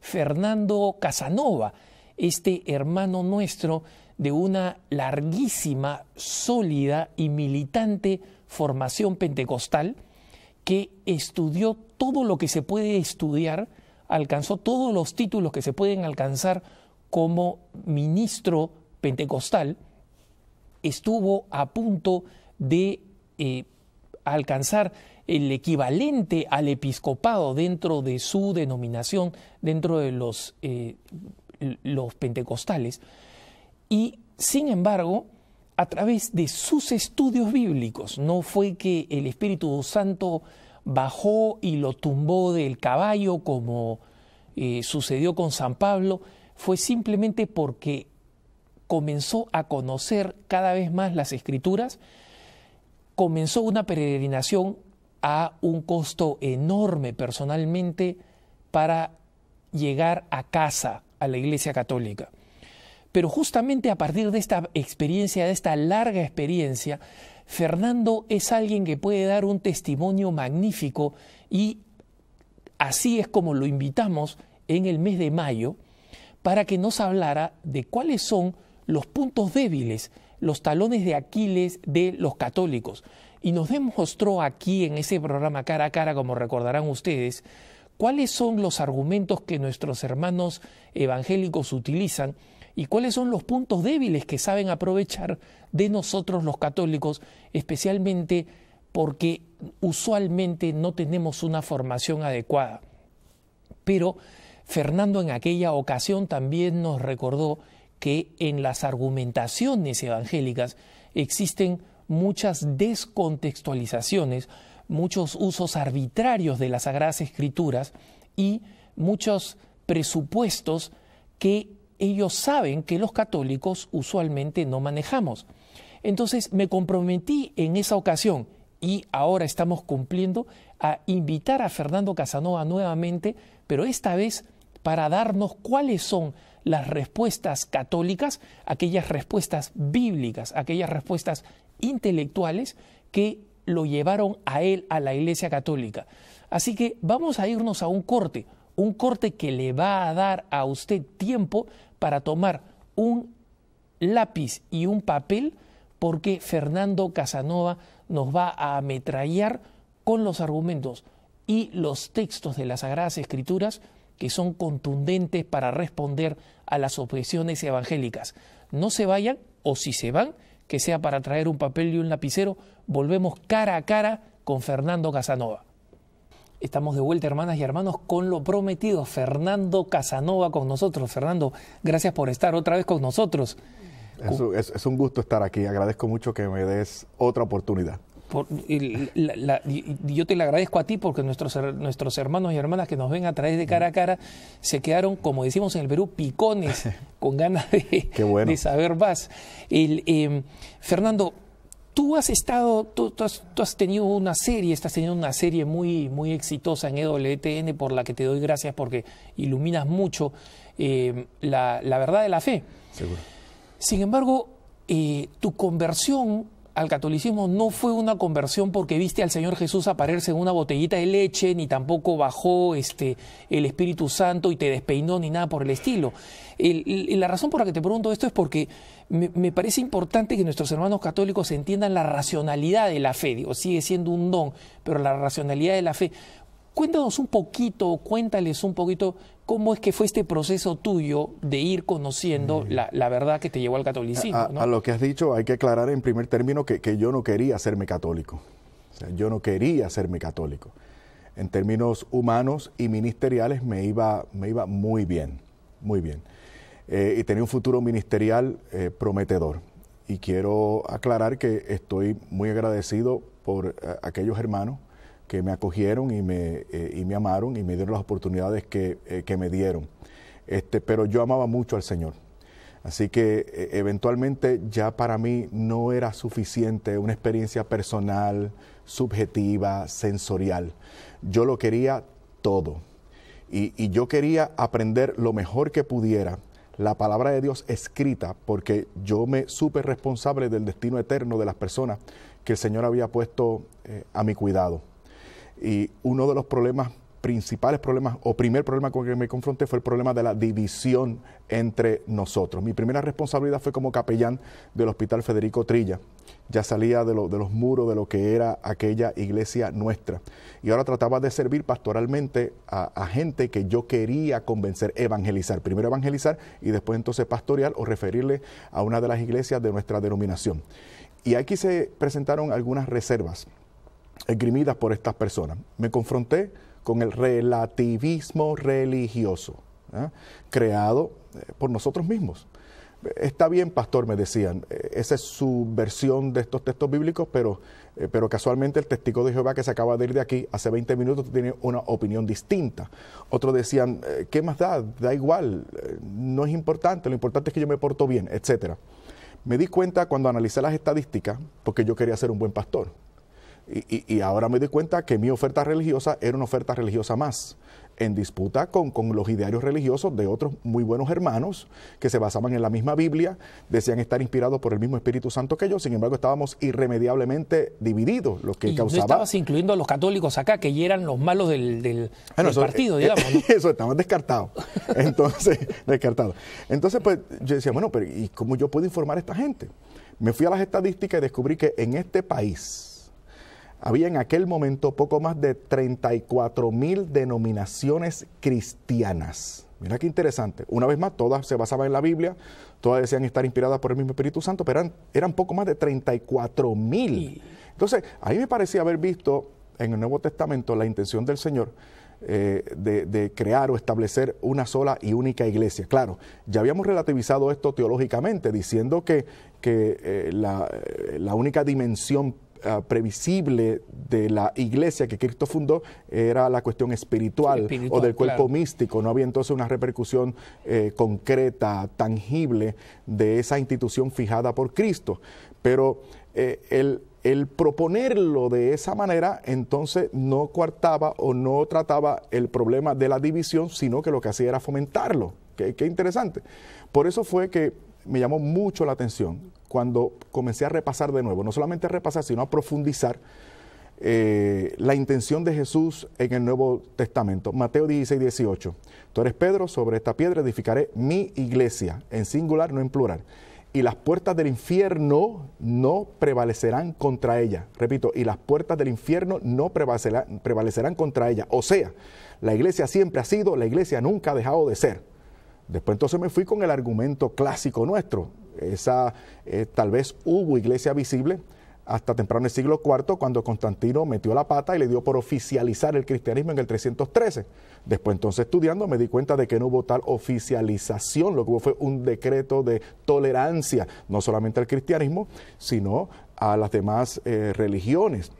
Fernando Casanova, este hermano nuestro de una larguísima, sólida y militante formación pentecostal que estudió todo lo que se puede estudiar, alcanzó todos los títulos que se pueden alcanzar como ministro pentecostal, estuvo a punto de eh, alcanzar el equivalente al episcopado dentro de su denominación, dentro de los, eh, los pentecostales, y sin embargo, a través de sus estudios bíblicos, no fue que el Espíritu Santo bajó y lo tumbó del caballo como eh, sucedió con San Pablo, fue simplemente porque comenzó a conocer cada vez más las escrituras, comenzó una peregrinación a un costo enorme personalmente para llegar a casa a la Iglesia Católica. Pero justamente a partir de esta experiencia, de esta larga experiencia, Fernando es alguien que puede dar un testimonio magnífico y así es como lo invitamos en el mes de mayo para que nos hablara de cuáles son los puntos débiles, los talones de Aquiles de los católicos y nos demostró aquí en ese programa cara a cara, como recordarán ustedes, cuáles son los argumentos que nuestros hermanos evangélicos utilizan y cuáles son los puntos débiles que saben aprovechar de nosotros los católicos, especialmente porque usualmente no tenemos una formación adecuada. Pero Fernando en aquella ocasión también nos recordó que en las argumentaciones evangélicas existen muchas descontextualizaciones, muchos usos arbitrarios de las Sagradas Escrituras y muchos presupuestos que ellos saben que los católicos usualmente no manejamos. Entonces me comprometí en esa ocasión y ahora estamos cumpliendo a invitar a Fernando Casanova nuevamente, pero esta vez para darnos cuáles son las respuestas católicas, aquellas respuestas bíblicas, aquellas respuestas intelectuales que lo llevaron a él a la Iglesia Católica. Así que vamos a irnos a un corte, un corte que le va a dar a usted tiempo para tomar un lápiz y un papel porque Fernando Casanova nos va a ametrallar con los argumentos y los textos de las Sagradas Escrituras que son contundentes para responder a las objeciones evangélicas. No se vayan, o si se van, que sea para traer un papel y un lapicero, volvemos cara a cara con Fernando Casanova. Estamos de vuelta, hermanas y hermanos, con lo prometido. Fernando Casanova con nosotros. Fernando, gracias por estar otra vez con nosotros. es, un gusto estar aquí. Agradezco mucho que me des otra oportunidad yo te lo agradezco a ti porque nuestros, nuestros hermanos y hermanas que nos ven a través de cara a cara se quedaron, como decimos en el Perú, picones, con ganas de, de saber más. El, em, Fernando, tú has estado, tú, has, tenido una serie, estás teniendo una serie muy, muy exitosa en EWTN por la que te doy gracias porque iluminas mucho em, la, la, verdad de la fe. Seguro. Sin embargo, eh, tu conversión al catolicismo no fue una conversión porque viste al Señor Jesús aparecerse en una botellita de leche, ni tampoco bajó este, el Espíritu Santo y te despeinó, ni nada por el estilo. la razón por la que te pregunto esto es porque me, parece importante que nuestros hermanos católicos entiendan la racionalidad de la fe. Digo, sigue siendo un don, pero la racionalidad de la fe. Cuéntanos un poquito, cuéntales un poquito cómo es que fue este proceso tuyo de ir conociendo la, verdad que te llevó al catolicismo. A, lo que has dicho, hay que aclarar en primer término que, yo no quería hacerme católico. O sea, yo no quería hacerme católico. En términos humanos y ministeriales me iba, me iba muy bien, muy bien. Eh, y tenía un futuro ministerial eh, prometedor. Y quiero aclarar que estoy muy agradecido por eh, aquellos hermanos que me acogieron y me, eh, y me amaron y me dieron las oportunidades que, eh, que, me dieron. Este, pero yo amaba mucho al Señor. Así que eh, eventualmente ya para mí no era suficiente una experiencia personal, subjetiva, sensorial. Yo lo quería todo. Y, y yo quería aprender lo mejor que pudiera la palabra de Dios escrita, porque yo me supe responsable del destino eterno de las personas que el Señor había puesto a mi cuidado. Y uno de los problemas principales problemas o primer problema con el que me confronté fue el problema de la división entre nosotros. Mi primera responsabilidad fue como capellán del Hospital Federico Trilla. Ya salía de, los muros de lo que era aquella iglesia nuestra. Y ahora trataba de servir pastoralmente a, a gente que yo quería convencer, evangelizar. Primero evangelizar y después entonces pastorear o referirle a una de las iglesias de nuestra denominación. Y aquí se presentaron algunas reservas esgrimidas por estas personas. Me confronté con el relativismo religioso, ¿eh? creado eh, por nosotros mismos. Está bien, pastor, me decían, eh, esa es su versión de estos textos bíblicos, pero, pero casualmente el testigo de Jehová que se acaba de ir de aquí hace 20 minutos tiene una opinión distinta. Otros decían, ¿qué más da? Da igual, no es importante, lo importante es que yo me porto bien, etc. Me di cuenta cuando analicé las estadísticas, porque yo quería ser un buen pastor. Y, ahora me di cuenta que mi oferta religiosa era una oferta religiosa más, en disputa con, con, los idearios religiosos de otros muy buenos hermanos que se basaban en la misma Biblia, decían estar inspirados por el mismo Espíritu Santo que yo, sin embargo estábamos irremediablemente divididos, lo que y causaba... No estabas incluyendo a los católicos acá, que ya eran los malos del, del, partido, eh, digamos. ¿no? Eso, estaban descartados. Entonces, descartados. Entonces, pues yo decía, bueno, pero ¿y cómo yo puedo informar a esta gente? Me fui a las estadísticas y descubrí que en este país, había en aquel momento poco más de 34 mil denominaciones cristianas. Mira qué interesante. Una vez más, todas se basaban en la Biblia, todas decían estar inspiradas por el mismo Espíritu Santo, pero eran, poco más de 34 mil. Entonces, a mí me parecía haber visto en el Nuevo Testamento la intención del Señor eh, de, crear o establecer una sola y única iglesia. Claro, ya habíamos relativizado esto teológicamente, diciendo que, que eh, la, eh, la única dimensión Ah, previsible de la iglesia que Cristo fundó era la cuestión espiritual, o del cuerpo místico. No había entonces una repercusión eh, concreta, tangible de esa institución fijada por Cristo. Pero eh, el, el proponerlo de esa manera, entonces no coartaba o no trataba el problema de la división, sino que lo que hacía era fomentarlo. Qué, qué interesante. Por eso fue que me llamó mucho la atención cuando comencé a repasar de nuevo, no solamente a repasar, sino a profundizar eh, la intención de Jesús en el Nuevo Testamento. Mateo 16, 18. Tú eres Pedro, sobre esta piedra edificaré mi iglesia, en singular, no en plural. Y las puertas del infierno no prevalecerán contra ella. Repito, y las puertas del infierno no prevalecerán, prevalecerán contra ella. O sea, la iglesia siempre ha sido, la iglesia nunca ha dejado de ser. Después entonces me fui con el argumento clásico nuestro. Esa, eh, tal vez hubo iglesia visible hasta temprano el siglo IV, cuando Constantino metió la pata y le dio por oficializar el cristianismo en el 313. Después entonces estudiando me di cuenta de que no hubo tal oficialización, lo que hubo fue un decreto de tolerancia, no solamente al cristianismo, sino a las demás eh, religiones.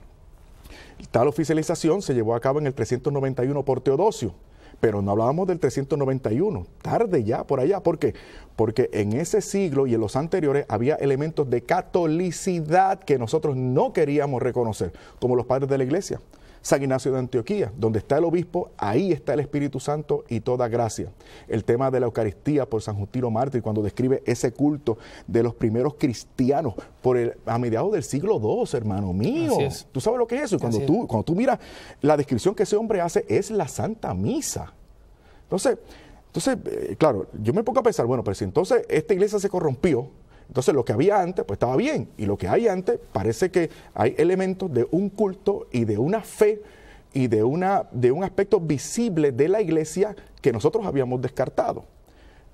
Tal oficialización se llevó a cabo en el 391 por Teodosio pero no hablábamos del 391, tarde ya por allá. ¿Por qué? Porque en ese siglo y en los anteriores había elementos de catolicidad que nosotros no queríamos reconocer, como los padres de la iglesia. San Ignacio de Antioquía, donde está el obispo, ahí está el Espíritu Santo y toda gracia. El tema de la Eucaristía por San Justino Mártir, cuando describe ese culto de los primeros cristianos por el, a mediados del siglo II, hermano mío. ¿Tú sabes lo que es eso? Y cuando tú, cuando tú miras la descripción que ese hombre hace, es la Santa Misa. Entonces, entonces, eh, claro, yo me pongo a pensar, bueno, pero si entonces esta iglesia se corrompió, entonces lo que había antes, pues estaba bien. Y lo que hay antes, parece que hay elementos de un culto y de una fe y de, una, de un aspecto visible de la iglesia que nosotros habíamos descartado.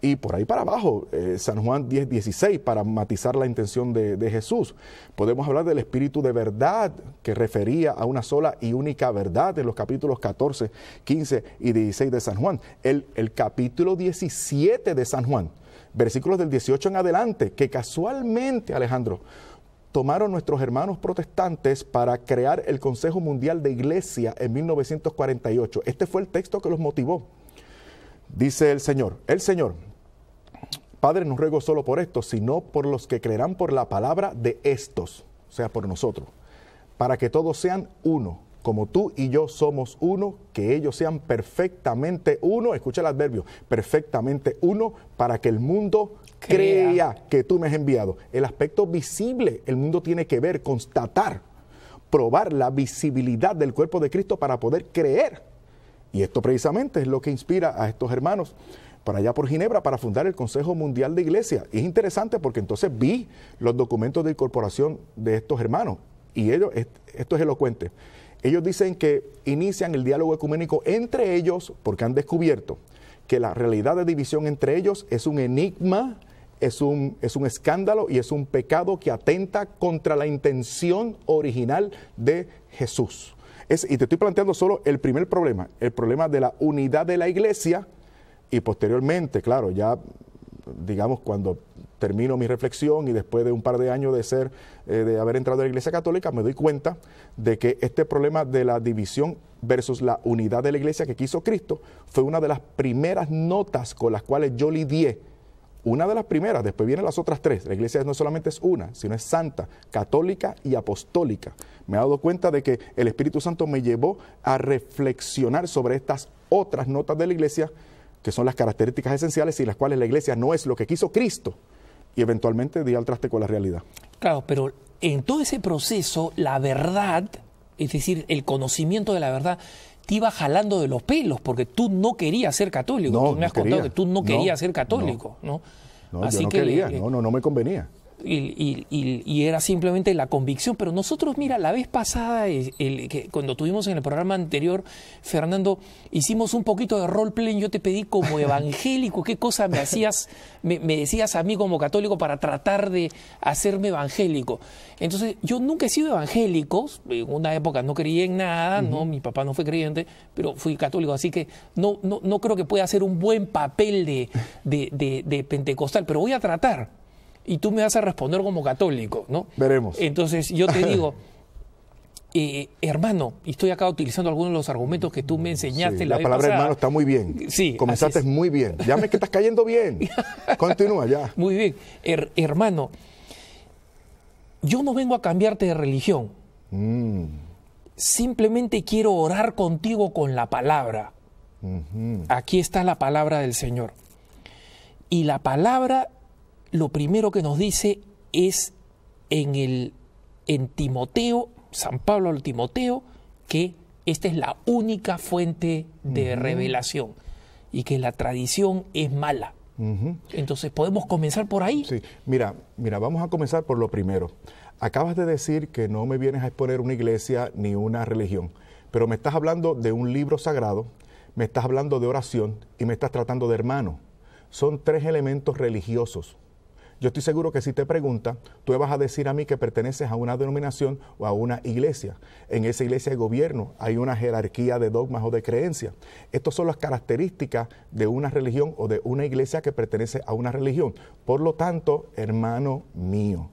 Y por ahí para abajo, eh, San Juan 10, 16, para matizar la intención de, Jesús. Podemos hablar del espíritu de verdad que refería a una sola y única verdad en los capítulos 14, 15 y 16 de San Juan. El, el capítulo 17 de San Juan versículos del 18 en adelante, que casualmente, Alejandro, tomaron nuestros hermanos protestantes para crear el Consejo Mundial de Iglesia en 1948. Este fue el texto que los motivó. Dice el Señor, el Señor, Padre, no ruego solo por esto, sino por los que creerán por la palabra de estos, o sea, por nosotros, para que todos sean uno como tú y yo somos uno, que ellos sean perfectamente uno, escucha el adverbio, perfectamente uno, para que el mundo crea. que tú me has enviado. El aspecto visible, el mundo tiene que ver, constatar, probar la visibilidad del cuerpo de Cristo para poder creer Y esto precisamente es lo que inspira a estos hermanos para allá por Ginebra para fundar el Consejo Mundial de Iglesia. Y es interesante porque entonces vi los documentos de incorporación de estos hermanos y ellos, esto es elocuente. Ellos dicen que inician el diálogo ecuménico entre ellos porque han descubierto que la realidad de división entre ellos es un enigma, es un, es un escándalo y es un pecado que atenta contra la intención original de Jesús. Es, y te estoy planteando solo el primer problema, el problema de la unidad de la iglesia y posteriormente, claro, ya digamos cuando termino mi reflexión y después de un par de años de ser, eh, de haber entrado a la Iglesia Católica, me doy cuenta de que este problema de la división versus la unidad de la Iglesia que quiso Cristo fue una de las primeras notas con las cuales yo lidié. Una de las primeras, después vienen las otras tres. La iglesia no solamente es una, sino es santa, católica y apostólica. Me he dado cuenta de que el Espíritu Santo me llevó a reflexionar sobre estas otras notas de la iglesia, que son las características esenciales y las cuales la iglesia no es lo que quiso Cristo, y eventualmente di al traste con la realidad. Claro, pero en todo ese proceso, la verdad, es decir, el conocimiento de la verdad, te iba jalando de los pelos, porque tú no querías ser católico. No, tú me has contado que tú no, querías ser católico, ¿no? No, Así yo no quería, no, no, no me convenía y, era simplemente la convicción. Pero nosotros, mira, la vez pasada, que cuando tuvimos en el programa anterior, Fernando, hicimos un poquito de roleplay. Yo te pedí como evangélico, qué cosa me hacías, me, decías a mí como católico para tratar de hacerme evangélico. Entonces, yo nunca he sido evangélico. En una época no creía en nada, no, mi papá no fue creyente, pero fui católico. Así que no, no, no creo que pueda hacer un buen papel de, de, de pentecostal, pero voy a tratar y tú me vas a responder como católico, ¿no? Veremos. Entonces yo te digo, eh, hermano, y estoy acá utilizando algunos de los argumentos que tú me enseñaste la, la palabra hermano está muy bien. Sí. Comenzaste muy bien. Ya me que estás cayendo bien. Continúa ya. Muy bien. hermano, yo no vengo a cambiarte de religión. Mm. Simplemente quiero orar contigo con la palabra. Aquí está la palabra del Señor. Y la palabra lo primero que nos dice es en, el, en Timoteo, San Pablo al Timoteo, que esta es la única fuente de revelación y que la tradición es mala. Entonces, ¿podemos comenzar por ahí? Sí, mira, mira, vamos a comenzar por lo primero. Acabas de decir que no me vienes a exponer una iglesia ni una religión, pero me estás hablando de un libro sagrado, me estás hablando de oración y me estás tratando de hermano. Son tres elementos religiosos yo estoy seguro que si te pregunta, tú vas a decir a mí que perteneces a una denominación o a una iglesia. En esa iglesia de gobierno hay una jerarquía de dogmas o de creencias. Estas son las características de una religión o de una iglesia que pertenece a una religión. Por lo tanto, hermano mío,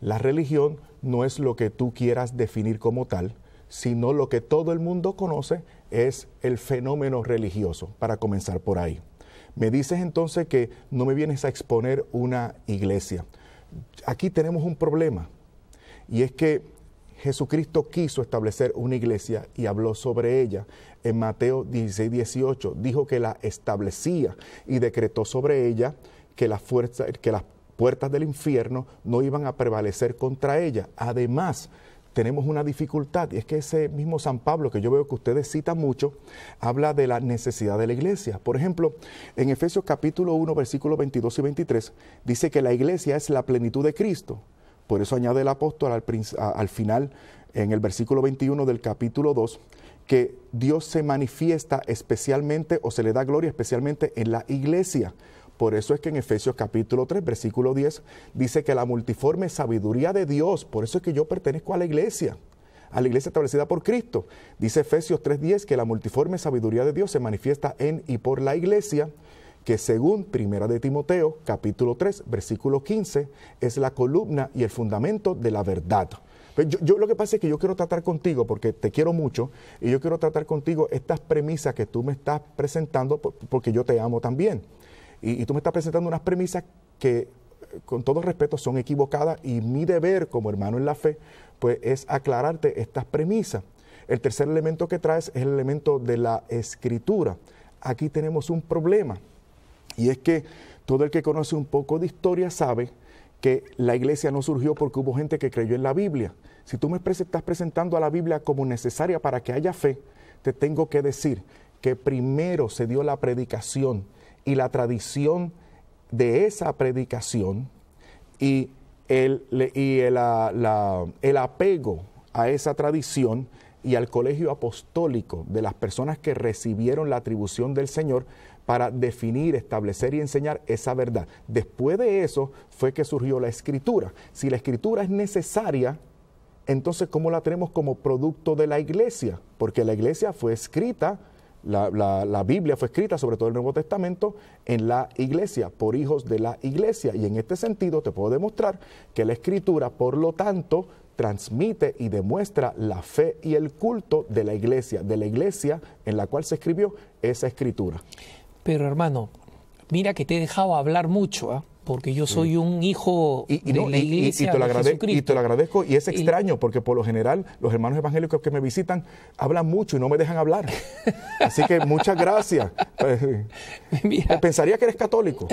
la religión no es lo que tú quieras definir como tal, sino lo que todo el mundo conoce es el fenómeno religioso, para comenzar por ahí. Me dices entonces que no me vienes a exponer una iglesia. Aquí tenemos un problema y es que Jesucristo quiso establecer una iglesia y habló sobre ella. En Mateo 16, 18 dijo que la establecía y decretó sobre ella que, que las puertas del infierno no iban a prevalecer contra ella. Además, tenemos una dificultad y es que ese mismo San Pablo que yo veo que ustedes citan mucho, habla de la necesidad de la iglesia. Por ejemplo, en Efesios capítulo 1, versículos 22 y 23, dice que la iglesia es la plenitud de Cristo. Por eso añade el apóstol al, al final, en el versículo 21 del capítulo 2, que Dios se manifiesta especialmente o se le da gloria especialmente en la iglesia. Por eso es que en Efesios capítulo 3, versículo 10, dice que la multiforme sabiduría de Dios, por eso es que yo pertenezco a la iglesia, a la iglesia establecida por Cristo. Dice Efesios 3.10 que la multiforme sabiduría de Dios se manifiesta en y por la iglesia, que según Primera de Timoteo, capítulo 3, versículo 15, es la columna y el fundamento de la verdad. Pues yo, yo, lo que pasa es que yo quiero tratar contigo, porque te quiero mucho, y yo quiero tratar contigo estas premisas que tú me estás presentando, porque yo te amo también. Y, tú me estás presentando unas premisas que, con todo respeto, son equivocadas y mi deber como hermano en la fe, pues es aclararte estas premisas. El tercer elemento que traes es el elemento de la escritura. Aquí tenemos un problema y es que todo el que conoce un poco de historia sabe que la iglesia no surgió porque hubo gente que creyó en la Biblia. Si tú me estás presentando a la Biblia como necesaria para que haya fe, te tengo que decir que primero se dio la predicación y la tradición de esa predicación y el, y el, el apego a esa tradición y al colegio apostólico de las personas que recibieron la atribución del Señor para definir, establecer y enseñar esa verdad. Después de eso fue que surgió la escritura. Si la escritura es necesaria, entonces ¿cómo la tenemos como producto de la iglesia? Porque la iglesia fue escrita, la, Biblia fue escrita, sobre todo el Nuevo Testamento, en la iglesia, por hijos de la iglesia. Y en este sentido te puedo demostrar que la escritura, por lo tanto, transmite y demuestra la fe y el culto de la iglesia, de la iglesia en la cual se escribió esa escritura. Pero hermano, mira que te he dejado hablar mucho, ¿ah? Porque yo soy un hijo de la iglesia. Y, te lo agradezco, y te lo agradezco, y es extraño, porque por lo general los hermanos evangélicos que me visitan hablan mucho y no me dejan hablar. Así que muchas gracias. Pensaría que eres católico.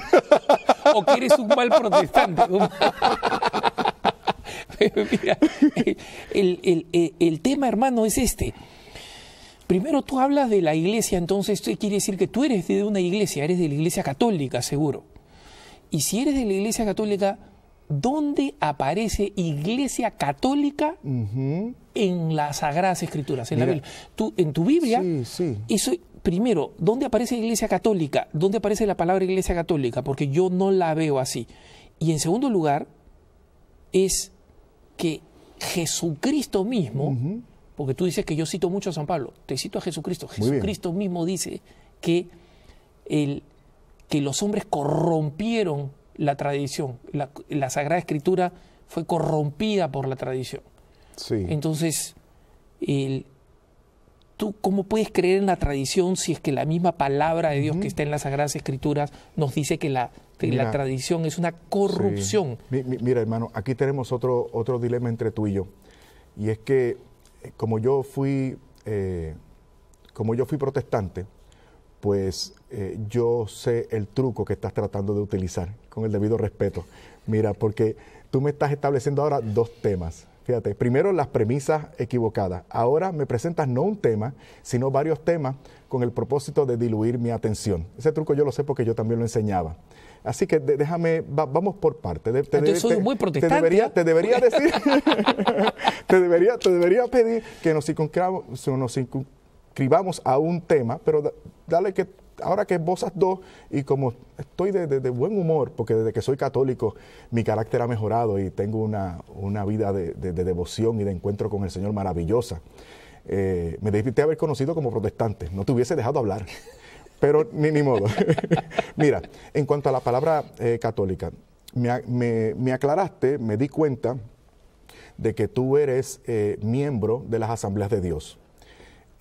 o que eres un mal protestante. Mira, el, tema, hermano, es este. Primero tú hablas de la iglesia, entonces esto quiere decir que tú eres de una iglesia, eres de la iglesia católica, seguro. Y si eres de la iglesia católica, ¿dónde aparece iglesia católica en las Sagradas Escrituras? En, la Biblia? Tú, en tu Biblia, sí, Eso, primero, ¿dónde aparece iglesia católica? ¿Dónde aparece la palabra iglesia católica? Porque yo no la veo así. Y en segundo lugar, es que Jesucristo mismo, porque tú dices que yo cito mucho a San Pablo, te cito a Jesucristo, Jesucristo mismo dice que, el, que los hombres corrompieron la tradición, la, Sagrada Escritura fue corrompida por la tradición. Entonces, el, ¿tú cómo puedes creer en la tradición si es que la misma palabra de Dios que está en las Sagradas Escrituras nos dice que la, la tradición es una corrupción? mira, hermano, aquí tenemos otro, otro dilema entre tú y yo. Y es que eh, como yo fui, eh, como yo fui protestante, pues eh, yo sé el truco que estás tratando de utilizar, con el debido respeto. Mira, porque tú me estás estableciendo ahora dos temas. Fíjate, primero las premisas equivocadas. Ahora me presentas no un tema, sino varios temas con el propósito de diluir mi atención. Ese truco yo lo sé porque yo también lo enseñaba. Así que déjame, vamos por parte. Te, soy muy protestante. Te debería, te debería decir, te, debería, te debería pedir que nos circunscribamos a un tema, pero dale que ahora que esbozas dos y como estoy de, buen humor, porque desde que soy católico mi carácter ha mejorado y tengo una, vida de, devoción y de encuentro con el Señor maravillosa. Eh, me debiste haber conocido como protestante, no te hubiese dejado hablar. Pero ni, ni modo. Mira, en cuanto a la palabra eh, católica, me, aclaraste, me di cuenta de que tú eres eh, miembro de las asambleas de Dios.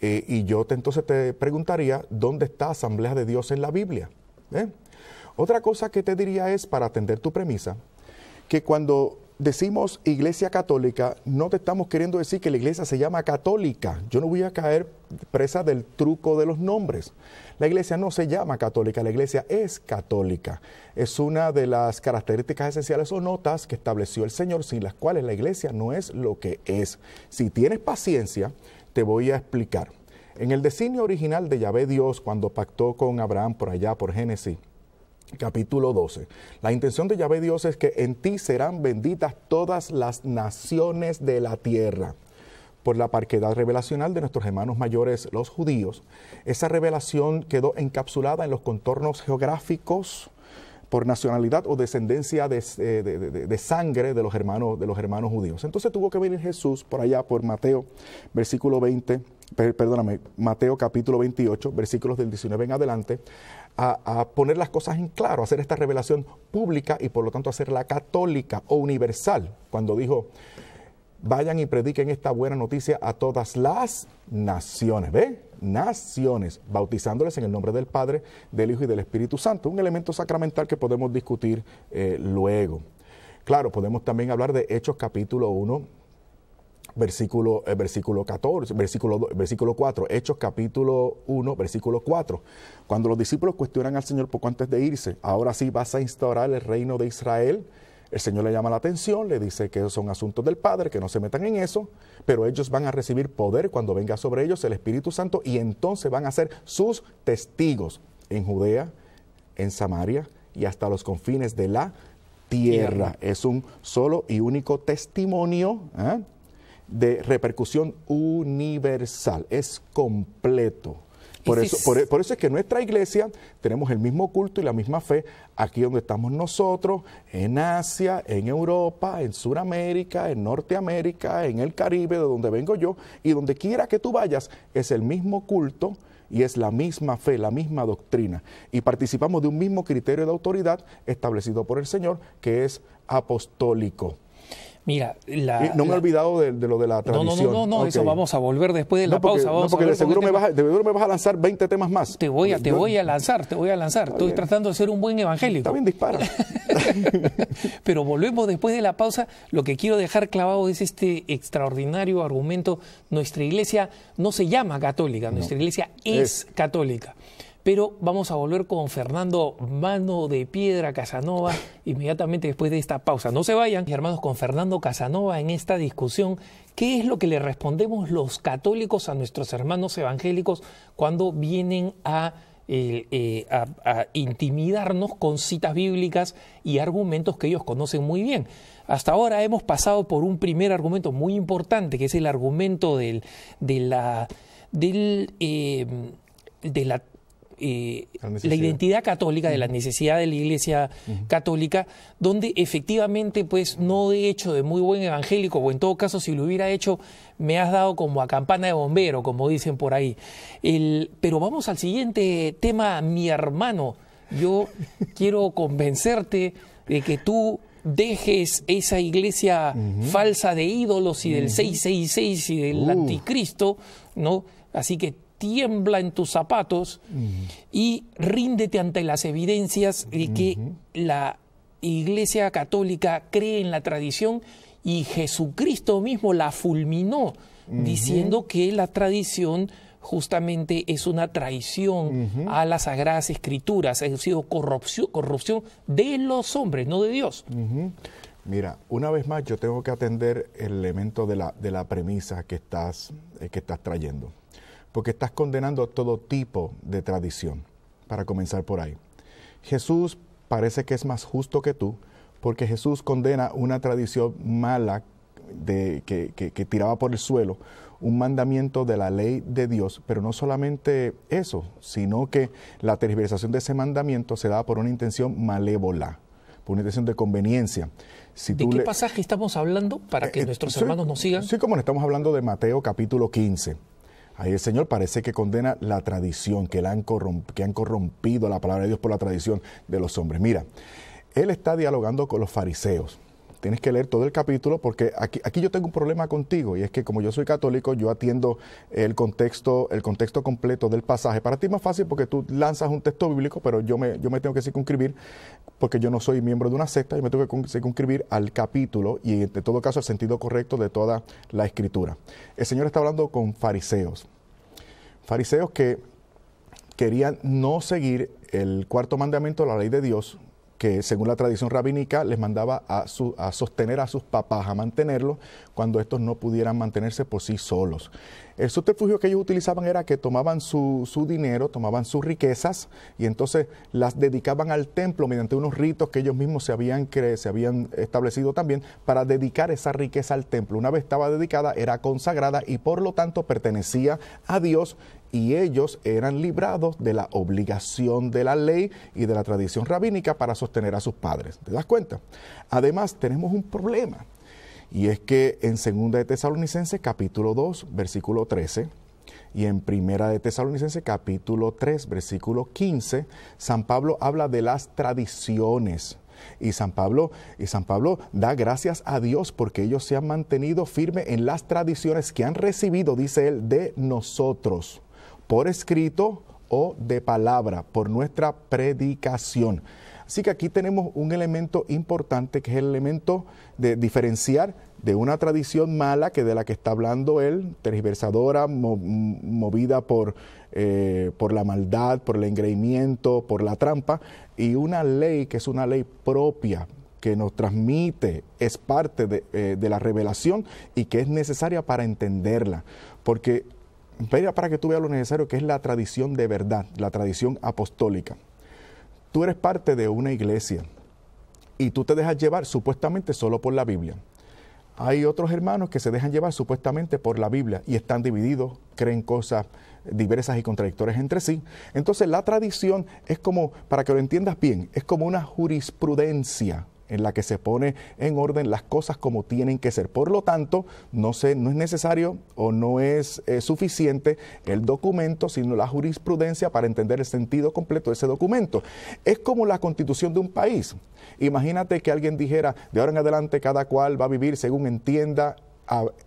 Eh, y yo entonces te preguntaría, ¿dónde está Asamblea de Dios en la Biblia? Otra cosa que te diría es, para atender tu premisa, que cuando decimos iglesia católica, no te estamos queriendo decir que la iglesia se llama católica. Yo no voy a caer presa del truco de los nombres. La iglesia no se llama católica, la iglesia es católica. Es una de las características esenciales o notas que estableció el Señor, sin las cuales la iglesia no es lo que es. Si tienes paciencia, te voy a explicar. En el designio original de Yahvé Dios, cuando pactó con Abraham por allá, por Génesis, capítulo 12. La intención de Yahvé Dios es que en ti serán benditas todas las naciones de la tierra por la parquedad revelacional de nuestros hermanos mayores, los judíos. Esa revelación quedó encapsulada en los contornos geográficos por nacionalidad o descendencia de, sangre de los, hermanos, de los hermanos judíos. Entonces tuvo que venir Jesús por allá, por Mateo, versículo 20, perdóname, Mateo capítulo 28, versículos del 19 en adelante, a, a, poner las cosas en claro, hacer esta revelación pública y por lo tanto hacerla católica o universal, cuando dijo, vayan y prediquen esta buena noticia a todas las naciones, ¿ve? Naciones, bautizándoles en el nombre del Padre, del Hijo y del Espíritu Santo, un elemento sacramental que podemos discutir eh, luego. Claro, podemos también hablar de Hechos capítulo 1, versículo, eh, versículo 14, versículo, versículo 4, Hechos capítulo 1, versículo 4. Cuando los discípulos cuestionan al Señor poco antes de irse, ahora sí vas a instaurar el reino de Israel, El Señor le llama la atención, le dice que son asuntos del Padre, que no se metan en eso, pero ellos van a recibir poder cuando venga sobre ellos el Espíritu Santo y entonces van a ser sus testigos en Judea, en Samaria y hasta los confines de la tierra. Es un solo y único testimonio ¿eh? de repercusión universal, es completo. Por eso, por, eso es que nuestra iglesia tenemos el mismo culto y la misma fe aquí donde estamos nosotros, en Asia, en Europa, en Sudamérica, en Norteamérica, en el Caribe, de donde vengo yo, y donde quiera que tú vayas, es el mismo culto y es la misma fe, la misma doctrina. Y participamos de un mismo criterio de autoridad establecido por el Señor, que es apostólico. Mira, no me he olvidado de, lo de la tradición. No, no, no, no, eso vamos a volver después de la pausa. no, porque de seguro, me vas, me vas, a lanzar 20 temas más. Te voy a, te voy a lanzar, te voy a lanzar. Estoy tratando de ser un buen evangélico. Bien, dispara. Pero volvemos después de la pausa. Lo que quiero dejar clavado es este extraordinario argumento. Nuestra iglesia no se llama católica, nuestra iglesia es. católica. Pero vamos a volver con Fernando Mano de Piedra Casanova inmediatamente después de esta pausa. No se vayan, hermanos, con Fernando Casanova en esta discusión. ¿Qué es lo que le respondemos los católicos a nuestros hermanos evangélicos cuando vienen a eh, a, intimidarnos con citas bíblicas y argumentos que ellos conocen muy bien. Hasta ahora hemos pasado por un primer argumento muy importante, que es el argumento del, de la, del, eh, de la eh, la, identidad católica, de la necesidad de la Iglesia católica, donde efectivamente, pues no de hecho de muy buen evangélico, o en todo caso si lo hubiera hecho, me has dado como a campana de bombero, como dicen por ahí. El, pero vamos al siguiente tema, mi hermano. Yo quiero convencerte de que tú dejes esa iglesia falsa de ídolos y del 666 y del uh. anticristo, ¿no? Así que tiembla en tus zapatos y ríndete ante las evidencias de que la Iglesia Católica cree en la tradición y Jesucristo mismo la fulminó diciendo que la tradición justamente es una traición a las sagradas escrituras, ha sido corrupción, corrupción de los hombres, no de Dios. Mira, una vez más yo tengo que atender el elemento de la, de la premisa que estás, eh, que estás trayendo porque estás condenando todo tipo de tradición, para comenzar por ahí. Jesús parece que es más justo que tú, porque Jesús condena una tradición mala de, que, que, tiraba por el suelo, un mandamiento de la ley de Dios, pero no solamente eso, sino que la tergiversación de ese mandamiento se da por una intención malévola, por una intención de conveniencia. ¿De qué pasaje estamos hablando para que eh, nuestros hermanos nos sigan? Sí, como estamos hablando de Mateo capítulo 15. Ahí el Señor parece que condena la tradición, que, la han que han corrompido la palabra de Dios por la tradición de los hombres. Mira, Él está dialogando con los fariseos. Tienes que leer todo el capítulo porque aquí, yo tengo un problema contigo y es que como yo soy católico, yo atiendo el contexto, el contexto completo del pasaje. Para ti es más fácil porque tú lanzas un texto bíblico, pero yo me, yo me tengo que circunscribir porque yo no soy miembro de una secta, y me tengo que circunscribir al capítulo y en todo caso al sentido correcto de toda la escritura. El Señor está hablando con fariseos fariseos que querían no seguir el cuarto mandamiento la ley de Dios, que según la tradición rabínica les mandaba a, sostener a sus papás, a mantenerlos, cuando estos no pudieran mantenerse por sí solos. El subterfugio que ellos utilizaban era que tomaban su, dinero, tomaban sus riquezas y entonces las dedicaban al templo mediante unos ritos que ellos mismos se habían, se habían establecido también para dedicar esa riqueza al templo. Una vez estaba dedicada, era consagrada y por lo tanto pertenecía a Dios y ellos eran librados de la obligación de la ley y de la tradición rabínica para sostener a sus padres. ¿Te das cuenta? Además, tenemos un problema, y es que en 2 de Tesalonicenses capítulo 2, versículo 13, y en Primera de Tesalonicenses capítulo 3, versículo 15, San Pablo habla de las tradiciones. Y San Pablo, y San Pablo da gracias a Dios porque ellos se han mantenido firmes en las tradiciones que han recibido, dice él, de nosotros por escrito o de palabra, por nuestra predicación. Así que aquí tenemos un elemento importante que es el elemento de diferenciar de una tradición mala que de la que está hablando él, tergiversadora, movida por, eh, por la maldad, por el engreimiento, por la trampa, y una ley que es una ley propia, que nos transmite, es parte de, eh, de la revelación y que es necesaria para entenderla. Porque, para que tú veas lo necesario que es la tradición de verdad, la tradición apostólica. Tú eres parte de una iglesia y tú te dejas llevar supuestamente solo por la Biblia. Hay otros hermanos que se dejan llevar supuestamente por la Biblia y están divididos, creen cosas diversas y contradictorias entre sí. Entonces la tradición es como, para que lo entiendas bien, es como una jurisprudencia en la que se pone en orden las cosas como tienen que ser. Por lo tanto, no, se, no es necesario o no es eh, suficiente el documento, sino la jurisprudencia para entender el sentido completo de ese documento. Es como la constitución de un país. Imagínate que alguien dijera, de ahora en adelante cada cual va a vivir según entienda,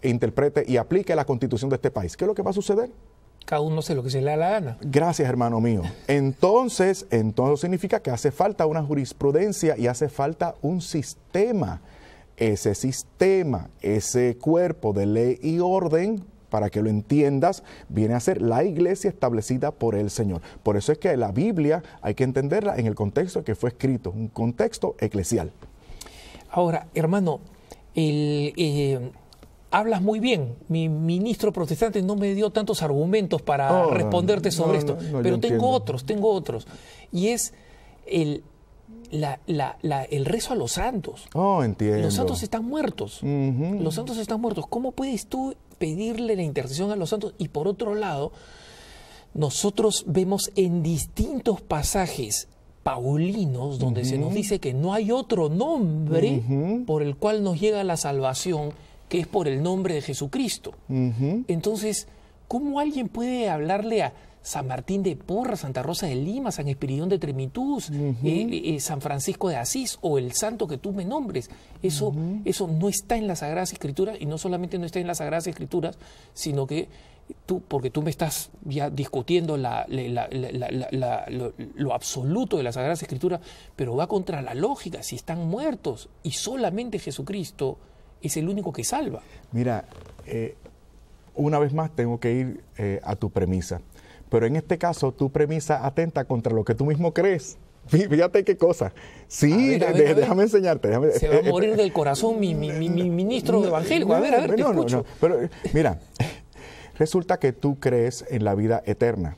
interprete y aplique la constitución de este país. ¿Qué es lo que va a suceder? Cada uno hace lo que se le da la gana. Gracias, hermano mío. Entonces, entonces significa que hace falta una jurisprudencia y hace falta un sistema. Ese sistema, ese cuerpo de ley y orden, para que lo entiendas, viene a ser la iglesia establecida por el Señor. Por eso es que la Biblia hay que entenderla en el contexto que fue escrito, un contexto eclesial. Ahora, hermano, el, eh, hablas muy bien. Mi ministro protestante no me dio tantos argumentos para oh, responderte sobre esto, pero tengo otros, tengo otros. Y es el, el rezo a los santos. Oh, entiendo. Los santos están muertos. Los santos están muertos. ¿Cómo puedes tú pedirle la intercesión a los santos? Y por otro lado, nosotros vemos en distintos pasajes paulinos donde se nos dice que no hay otro nombre por el cual nos llega la salvación que es por el nombre de Jesucristo. Entonces, ¿cómo alguien puede hablarle a San Martín de Porra, Santa Rosa de Lima, San Espiridón de Tremitus, eh, eh, San Francisco de Asís o el santo que tú me nombres? Eso, eso no está en las Sagradas Escrituras y no solamente no está en las Sagradas Escrituras, sino que tú, porque tú me estás ya discutiendo la, lo, lo, absoluto de las Sagradas Escrituras, pero va contra la lógica, si están muertos y solamente Jesucristo es el único que salva. Mira, eh, una vez más tengo que ir eh, a tu premisa, pero en este caso tu premisa atenta contra lo que tú mismo crees. Fíjate qué cosa. Sí, déjame enseñarte. Se va a morir del corazón mi, ministro evangélico. a ver, a ver, te escucho. pero mira, resulta que tú crees en la vida eterna.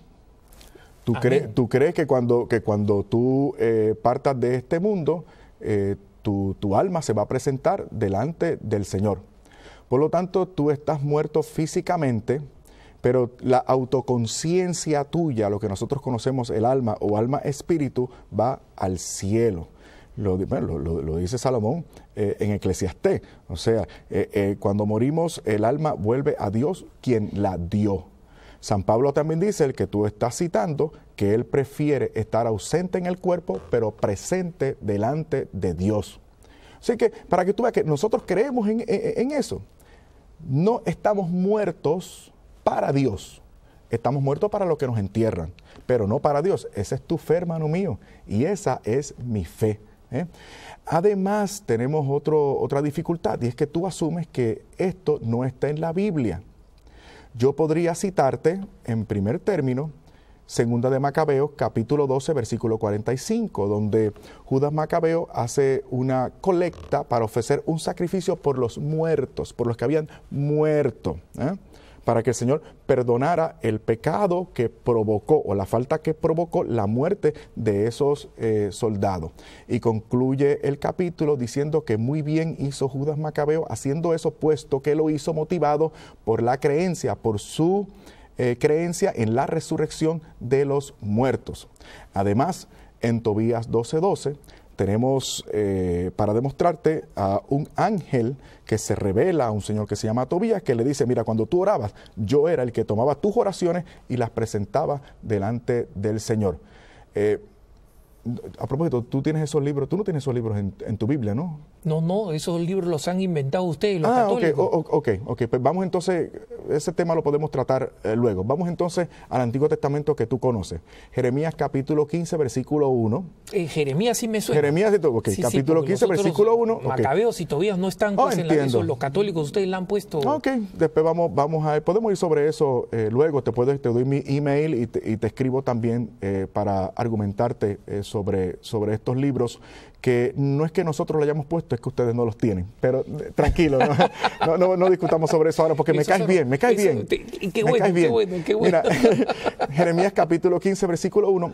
Tú, tú crees que cuando, que cuando tú eh, partas de este mundo, tu, alma se va a presentar delante del Señor. Por lo tanto, tú estás muerto físicamente, pero la autoconciencia tuya, lo que nosotros conocemos el alma o alma espíritu, va al cielo. Lo, lo, dice Salomón eh, en Eclesiastés. O sea, eh, eh, cuando morimos, el alma vuelve a Dios quien la dio. San Pablo también dice, el que tú estás citando, que él prefiere estar ausente en el cuerpo, pero presente delante de Dios. Así que para que tú veas que nosotros creemos en, eso, no estamos muertos para Dios, estamos muertos para lo que nos entierran, pero no para Dios. Esa es tu fe, hermano mío, y esa es mi fe. ¿eh? Además, tenemos otra dificultad, y es que tú asumes que esto no está en la Biblia. Yo podría citarte en primer término Segunda de Macabeo, capítulo 12, versículo 45, donde Judas Macabeo hace una colecta para ofrecer un sacrificio por los muertos, por los que habían muerto. ¿eh? Para que el Señor perdonara el pecado que provocó o la falta que provocó la muerte de esos eh, soldados. Y concluye el capítulo diciendo que muy bien hizo Judas Macabeo haciendo eso, puesto que lo hizo motivado por la creencia, por su eh, creencia en la resurrección de los muertos. Además, en Tobías 12:12 tenemos eh, para demostrarte a un ángel que se revela a un señor que se llama Tobías, que le dice, mira, cuando tú orabas, yo era el que tomaba tus oraciones y las presentaba delante del Señor. Eh, a propósito, tú tienes esos libros, tú no tienes esos libros en, tu Biblia, ¿no? No, no, esos libros los han inventado ustedes, los ah, católicos. ok, ok, ok. Pues vamos entonces, ese tema lo podemos tratar eh, luego. Vamos entonces al Antiguo Testamento que tú conoces. Jeremías capítulo 15, versículo 1. Eh, Jeremías sí me suena. Jeremías, ok, capítulo 15, versículo 1. Macabeos y todavía no están pues, en la, los católicos, ustedes la han puesto. Ok, después vamos, vamos a, podemos ir sobre eso eh, luego, te, puedo, te doy mi email y te, y te escribo también para argumentarte eso sobre, sobre estos libros que no es que nosotros lo hayamos puesto, es que ustedes no los tienen. Pero eh, tranquilo, no, no, discutamos sobre eso ahora porque me caes bien, me caes bien. qué, bueno, qué bueno, qué bueno. Mira, Jeremías capítulo 15, versículo 1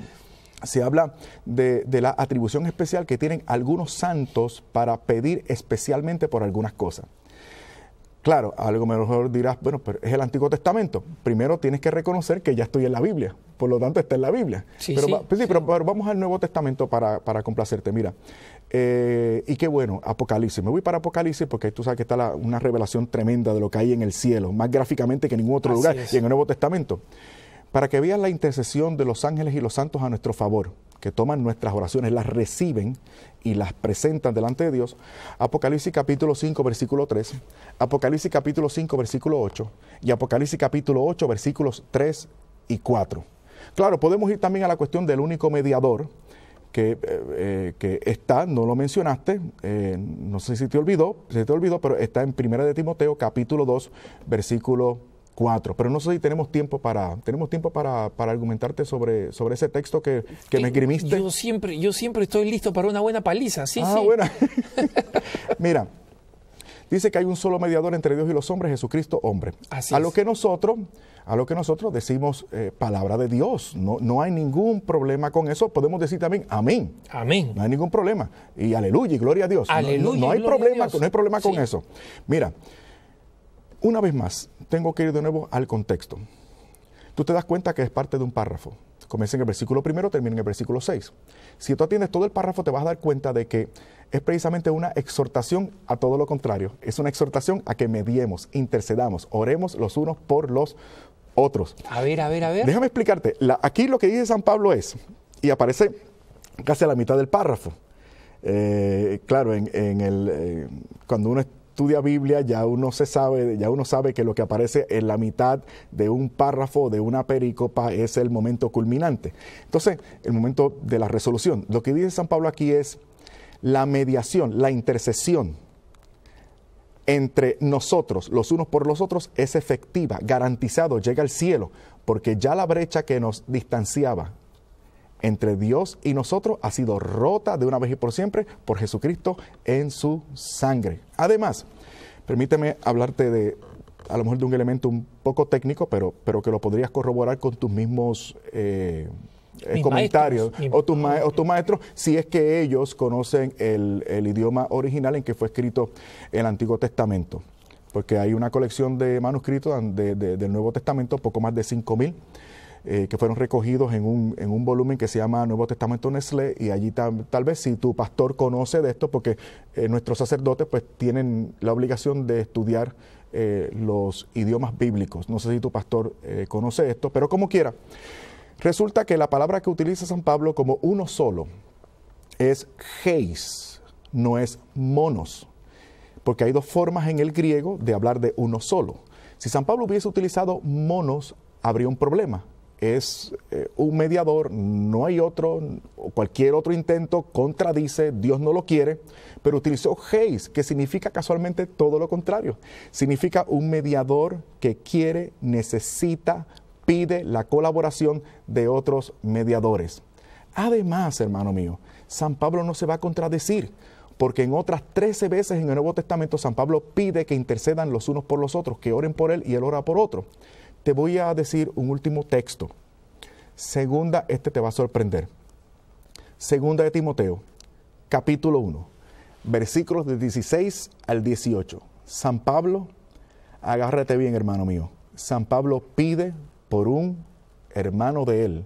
se habla de, de, la atribución especial que tienen algunos santos para pedir especialmente por algunas cosas. Claro, algo mejor dirás, bueno, pero es el Antiguo Testamento. Primero tienes que reconocer que ya estoy en la Biblia, por lo tanto está en la Biblia. Sí, pero, sí, pues sí, Pero, vamos al Nuevo Testamento para, para complacerte. Mira, eh, y qué bueno, Apocalipsis. Me voy para Apocalipsis porque tú sabes que está una revelación tremenda de lo que hay en el cielo, más gráficamente que en ningún otro lugar, y en el Nuevo Testamento. Para que veas la intercesión de los ángeles y los santos a nuestro favor que toman nuestras oraciones, las reciben y las presentan delante de Dios. Apocalipsis capítulo 5, versículo 3, Apocalipsis capítulo 5, versículo 8 y Apocalipsis capítulo 8, versículos 3 y 4. Claro, podemos ir también a la cuestión del único mediador que, eh, eh, está, no lo mencionaste, eh, no sé si te olvidó, si te olvidó, pero está en Primera de Timoteo capítulo 2, versículo pero no sé si tenemos tiempo para, tenemos tiempo para, argumentarte sobre, sobre ese texto que, me esgrimiste. Yo siempre, yo siempre estoy listo para una buena paliza, sí, ah, buena. Mira, dice que hay un solo mediador entre Dios y los hombres, Jesucristo hombre. a lo que nosotros, a lo que nosotros decimos eh, palabra de Dios. No, no hay ningún problema con eso. Podemos decir también amén. Amén. No hay ningún problema. Y aleluya y gloria a Dios. Aleluya, no, hay problema, no hay problema con eso. Mira, una vez más, tengo que ir de nuevo al contexto. Tú te das cuenta que es parte de un párrafo. Comienza en el versículo primero, termina en el versículo 6. Si tú atiendes todo el párrafo, te vas a dar cuenta de que es precisamente una exhortación a todo lo contrario. Es una exhortación a que mediemos, intercedamos, oremos los unos por los otros. A ver, a ver, a ver. Déjame explicarte. aquí lo que dice San Pablo es, y aparece casi a la mitad del párrafo. Eh, claro, en, el, eh, cuando uno estudia Biblia, ya uno se sabe, ya uno sabe que lo que aparece en la mitad de un párrafo, de una pericopa, es el momento culminante. Entonces, el momento de la resolución. Lo que dice San Pablo aquí es la mediación, la intercesión entre nosotros, los unos por los otros, es efectiva, garantizado, llega al cielo, porque ya la brecha que nos distanciaba entre Dios y nosotros ha sido rota de una vez y por siempre por Jesucristo en su sangre. Además, permíteme hablarte de a lo mejor de un elemento un poco técnico, pero, pero que lo podrías corroborar con tus mismos eh, eh, comentarios o, tus maestros, si es que ellos conocen el, idioma original en que fue escrito el Antiguo Testamento. Porque hay una colección de manuscritos del Nuevo Testamento, poco más de 5.000 eh, que fueron recogidos en un, en un, volumen que se llama Nuevo Testamento Nestlé y allí tal vez si tu pastor conoce de esto, porque eh, nuestros sacerdotes pues tienen la obligación de estudiar eh, los idiomas bíblicos. No sé si tu pastor conoce esto, pero como quiera. Resulta que la palabra que utiliza San Pablo como uno solo es geis, no es monos, porque hay dos formas en el griego de hablar de uno solo. Si San Pablo hubiese utilizado monos, habría un problema es eh, un mediador, no hay otro, cualquier otro intento contradice, Dios no lo quiere, pero utilizó Heis, que significa casualmente todo lo contrario. Significa un mediador que quiere, necesita, pide la colaboración de otros mediadores. Además, hermano mío, San Pablo no se va a contradecir, porque en otras 13 veces en el Nuevo Testamento San Pablo pide que intercedan los unos por los otros, que oren por él y él ora por otro. Te voy a decir un último texto. Segunda, este te va a sorprender. Segunda de Timoteo, capítulo 1, versículos de 16 al 18. San Pablo, agárrate bien, hermano mío. San Pablo pide por un hermano de él,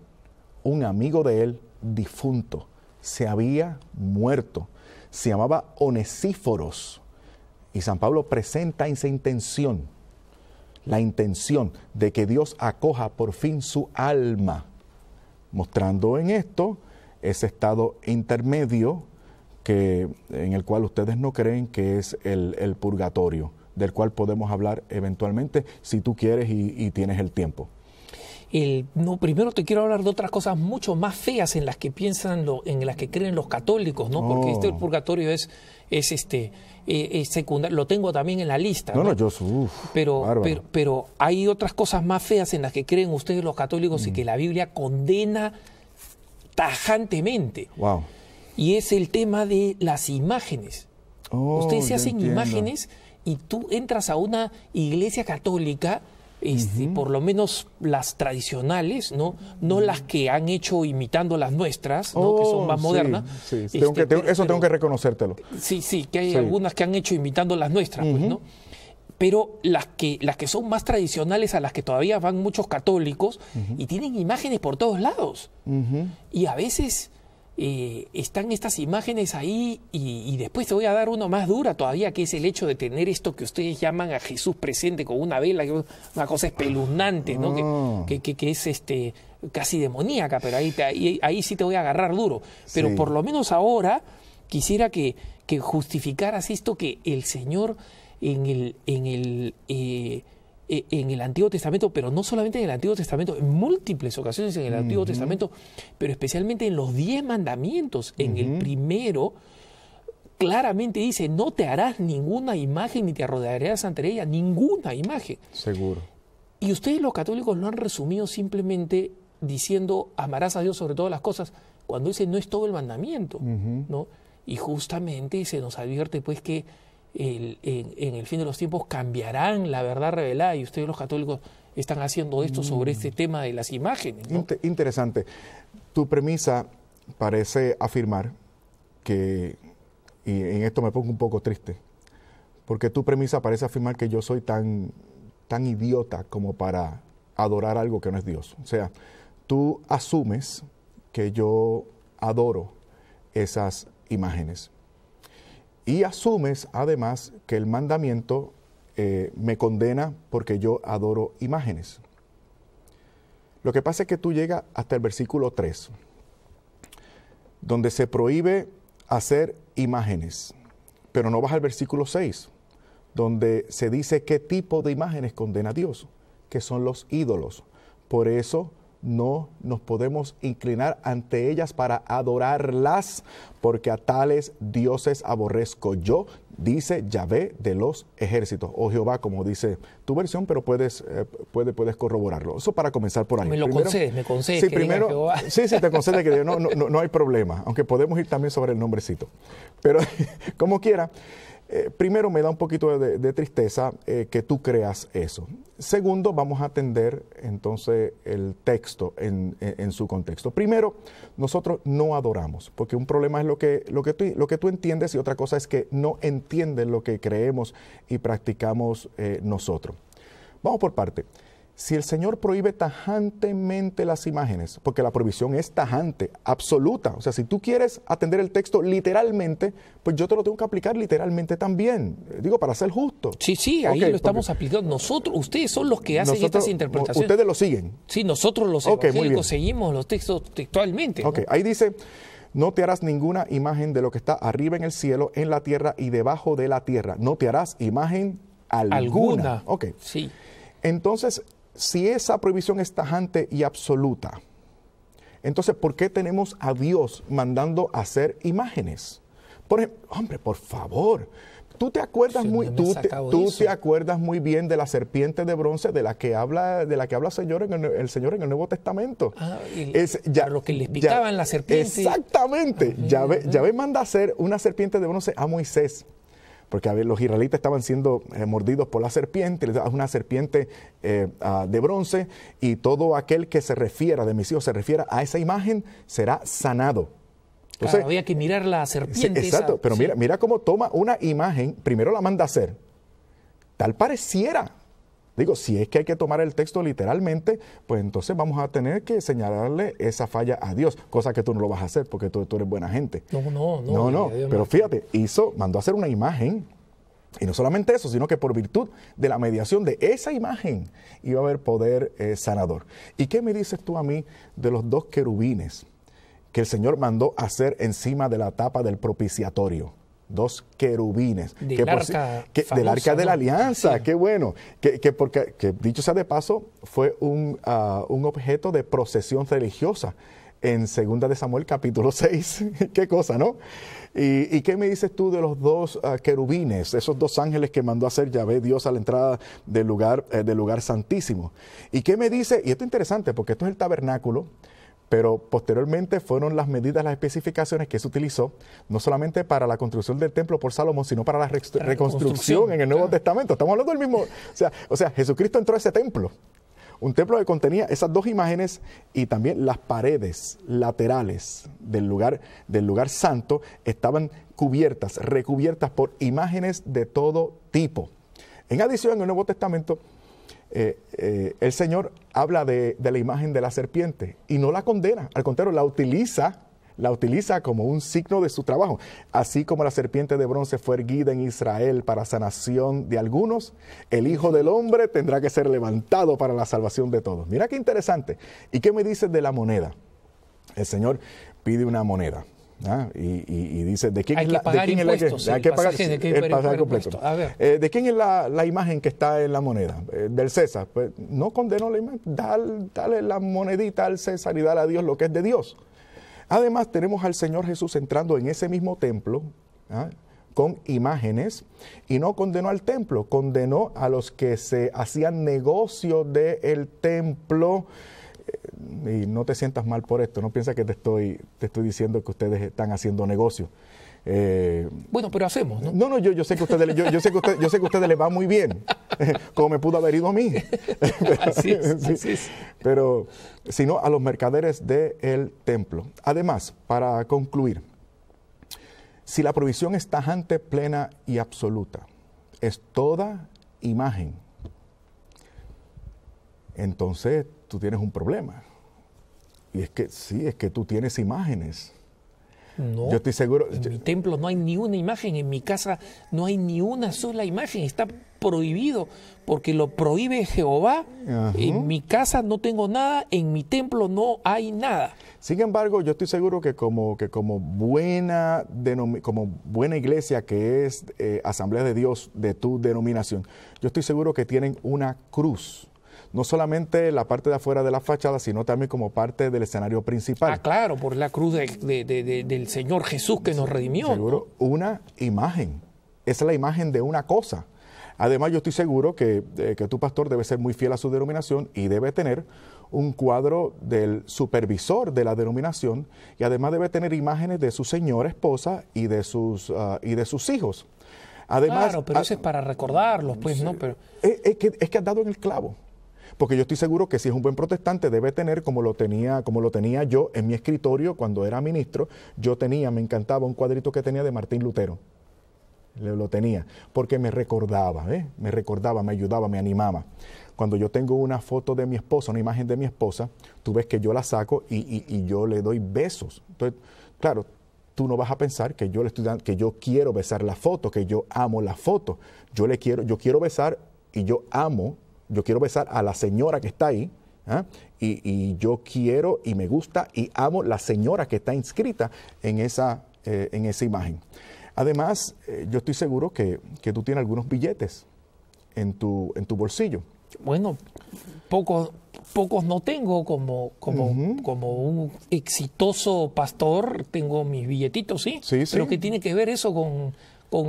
un amigo de él difunto. Se había muerto. Se llamaba Onesíforos. Y San Pablo presenta esa intención la intención de que Dios acoja por fin su alma, mostrando en esto ese estado intermedio que, en el cual ustedes no creen que es el, purgatorio, del cual podemos hablar eventualmente si tú quieres y, tienes el tiempo. No, primero te quiero hablar de otras cosas mucho más feas en las que piensan, lo, en las que creen los católicos, ¿no? Porque este oh. purgatorio es, es este, eh, secundario, lo tengo también en la lista. No, no, yo, pero, pero, hay otras cosas más feas en las que creen ustedes los católicos y mm. que la Biblia condena tajantemente. Wow. Y es el tema de las imágenes. Oh, Ustedes se hacen entiendo. imágenes y tú entras a una iglesia católica, este, por lo menos las tradicionales, ¿no? No las que han hecho imitando las nuestras, ¿no? que son Oh, más sí, modernas. sí. Este, Tengo que- tengo- pero- eso tengo que reconocértelo. Sí, sí, que hay Sí. algunas que han hecho imitando las nuestras, pues, ¿no? Pero las que, las que son más tradicionales, a las que todavía van muchos católicos, y tienen imágenes por todos lados. Y a veces eh, están estas imágenes ahí, y, y después te voy a dar uno más dura todavía, que es el hecho de tener esto que ustedes llaman a Jesús presente con una vela, una cosa espeluznante, ¿no? Que- Ah. Que, que- que es este casi demoníaca, pero ahí, te- ahí, ahí sí te voy a agarrar duro. Pero Sí. por lo menos ahora quisiera que, que justificaras esto que el Señor en el, en el eh, en el Antiguo Testamento, pero no solamente en el Antiguo Testamento, en múltiples ocasiones en el Antiguo Testamento, pero especialmente en los diez mandamientos, en el primero, claramente dice, no te harás ninguna imagen ni te arrodillarás ante ella, ninguna imagen. Seguro. Y ustedes los católicos lo han resumido simplemente diciendo amarás a Dios sobre todas las cosas, cuando ese no es todo el mandamiento, ¿no? Y justamente se nos advierte pues que el- en, en el fin de los tiempos cambiarán la verdad revelada y ustedes los católicos están haciendo esto sobre este tema de las imágenes, interesante. Tu premisa parece afirmar que, y en esto me pongo un poco triste, porque tu premisa parece afirmar que yo soy tan, tan idiota como para adorar algo que no es Dios. O sea, tú asumes que yo adoro esas imágenes. Y asumes además que el mandamiento eh, me condena porque yo adoro imágenes. Lo que pasa es que tú llegas hasta el versículo 3, donde se prohíbe hacer imágenes, pero no vas al versículo 6, donde se dice qué tipo de imágenes condena Dios, que son los ídolos. Por eso no nos podemos inclinar ante ellas para adorarlas, porque a tales dioses aborrezco yo, dice Yahvé de los ejércitos, o Jehová, como dice tu versión, pero puedes, eh, puede- puedes corroborarlo. Eso para comenzar por ahí. Me lo concedes, me concedes Sí, que diga primero, Jehová. sí, sí, te concede que no, no, no, no hay problema, aunque podemos ir también sobre el nombrecito. Pero como quiera, eh, primero me da un poquito de, tristeza eh, que tú creas eso. Segundo, vamos a atender entonces el texto en su contexto. Primero, nosotros no adoramos, porque un problema es lo que, lo, que tú, lo que tú entiendes y otra cosa es que no entiendes lo que creemos y practicamos eh, nosotros. Vamos por parte. Si el Señor prohíbe tajantemente las imágenes, porque la prohibición es tajante, absoluta, o sea, si tú quieres atender el texto literalmente, pues yo te lo tengo que aplicar literalmente también, digo, para ser justo. Sí, sí, ahí lo estamos aplicando. Nosotros, ustedes son los que hacen nosotros- estas interpretaciones. Ustedes lo siguen. Sí, nosotros los Ok, muy bien. evangélicos seguimos los textos textualmente. ¿no? Ok, ahí dice, no te harás ninguna imagen de lo que está arriba en el cielo, en la tierra y debajo de la tierra. No te harás imagen alguna. Alguna. Ok. Sí. Entonces, si esa prohibición es tajante y absoluta, entonces, ¿por qué tenemos a Dios mandando hacer imágenes? Por ejemplo, hombre, por favor, tú te acuerdas muy, no tú, te, tú acuerdas muy bien de la serpiente de bronce de la que habla, de la que habla Señor en el, el Señor en el Nuevo Testamento. Ah, el- Es a lo que les picaban la serpiente. Exactamente. Yahvé, Yahvé manda hacer una serpiente de bronce a Moisés. Porque a ver, los israelitas estaban siendo eh, mordidos por la serpiente, una serpiente eh, ah, de bronce, y todo aquel que se refiera, de mis hijos, se refiera a esa imagen, será sanado. Claro, Entonces, había que mirar la sí, serpiente. esa, exacto, pero sí. mira, mira cómo toma una imagen, primero la manda a hacer, tal pareciera. Digo, si es que hay que tomar el texto literalmente, pues entonces vamos a tener que señalarle esa falla a Dios, cosa que tú no lo vas a hacer porque tú, tú eres buena gente. No, no, no. No, no, Dios pero fíjate, hizo, mandó a hacer una imagen. Y no solamente eso, sino que por virtud de la mediación de esa imagen iba a haber poder eh, sanador. ¿Y qué me dices tú a mí de los dos querubines que el Señor mandó hacer encima de la tapa del propiciatorio? Dos querubines. Del que arca que- del arca de la alianza, Sí. qué bueno. Que, que porque, que dicho sea de paso, fue un, ah, un objeto de procesión religiosa en 2 de Samuel capítulo 6. qué cosa, ¿no? ¿Y, y qué me dices tú de los dos ah, querubines, esos dos ángeles que mandó a hacer Yahvé Dios a la entrada del lugar, eh, del lugar santísimo? ¿Y qué me dice? Y esto es interesante porque esto es el tabernáculo, pero posteriormente fueron las medidas, las especificaciones que se utilizó, no solamente para la construcción del templo por Salomón, sino para la, reconstrucción en el Nuevo Testamento. Estamos hablando del mismo, o sea, o sea, Jesucristo entró a ese templo. Un templo que contenía esas dos imágenes y también las paredes laterales del lugar, del lugar santo estaban cubiertas, recubiertas por imágenes de todo tipo. En adición, en el Nuevo Testamento, eh, eh, el Señor habla de, la imagen de la serpiente y no la condena, al contrario, la utiliza, la utiliza como un signo de su trabajo. Así como la serpiente de bronce fue erguida en Israel para sanación de algunos, el Hijo del Hombre tendrá que ser levantado para la salvación de todos. Mira qué interesante. ¿Y qué me dices de la moneda? El Señor pide una moneda. ¿Ah? Y, dice, ¿de quién es la, de quién es hay que pagar el pasaje completo. Eh, ¿De quién es la, imagen que está en la moneda? Eh, del César. Pues no condenó la imagen, dale, la monedita al César y dale a Dios lo que es de Dios. Además, tenemos al Señor Jesús entrando en ese mismo templo ¿ah? con imágenes y no condenó al templo, condenó a los que se hacían negocio del templo y no te sientas mal por esto, no piensa que te estoy, te estoy diciendo que ustedes están haciendo negocio. Eh, bueno, pero hacemos, ¿no? No, no, yo, yo sé que ustedes, yo, sé que usted, yo sé que a ustedes les va muy bien, como me pudo haber ido a mí. pero, así es, pero sino a los mercaderes del templo. Además, para concluir, si la provisión es tajante, plena y absoluta, es toda imagen, entonces tú tienes un problema. Y es que sí, es que tú tienes imágenes. No, yo estoy seguro. En mi templo no hay ni una imagen, en mi casa no hay ni una sola imagen, está prohibido porque lo prohíbe Jehová. En mi casa no tengo nada, en mi templo no hay nada. Sin embargo, yo estoy seguro que como, que como, buena, como buena iglesia que es eh, Asamblea de Dios de tu denominación, yo estoy seguro que tienen una cruz no solamente la parte de afuera de la fachada, sino también como parte del escenario principal. Ah, claro, por la cruz del Señor Jesús que nos redimió. Seguro, una imagen. Esa es la imagen de una cosa. Además, yo estoy seguro que, eh, que tu pastor debe ser muy fiel a su denominación y debe tener un cuadro del supervisor de la denominación y además debe tener imágenes de su señora esposa y de sus, ah, y de sus hijos. Además, claro, pero eso es para recordarlos, pues, ¿no? Pero... Es, que, es que has dado en el clavo. Porque yo estoy seguro que si es un buen protestante debe tener como lo tenía, como lo tenía yo en mi escritorio cuando era ministro, yo tenía, me encantaba un cuadrito que tenía de Martín Lutero. Lo tenía, porque me recordaba, ¿eh? me recordaba, me ayudaba, me animaba. Cuando yo tengo una foto de mi esposa, una imagen de mi esposa, tú ves que yo la saco y, yo le doy besos. Entonces, claro, tú no vas a pensar que yo le estoy dando, que yo quiero besar la foto, que yo amo la foto. Yo le quiero, yo quiero besar y yo amo yo quiero besar a la señora que está ahí, ¿ah? y, yo quiero y me gusta y amo la señora que está inscrita en esa, eh, en esa imagen. Además, eh, yo estoy seguro que, tú tienes algunos billetes en tu, en tu bolsillo. Bueno, pocos, pocos no tengo, como, como, como un exitoso pastor, tengo mis billetitos, ¿sí? Sí, sí. Pero que tiene que ver eso con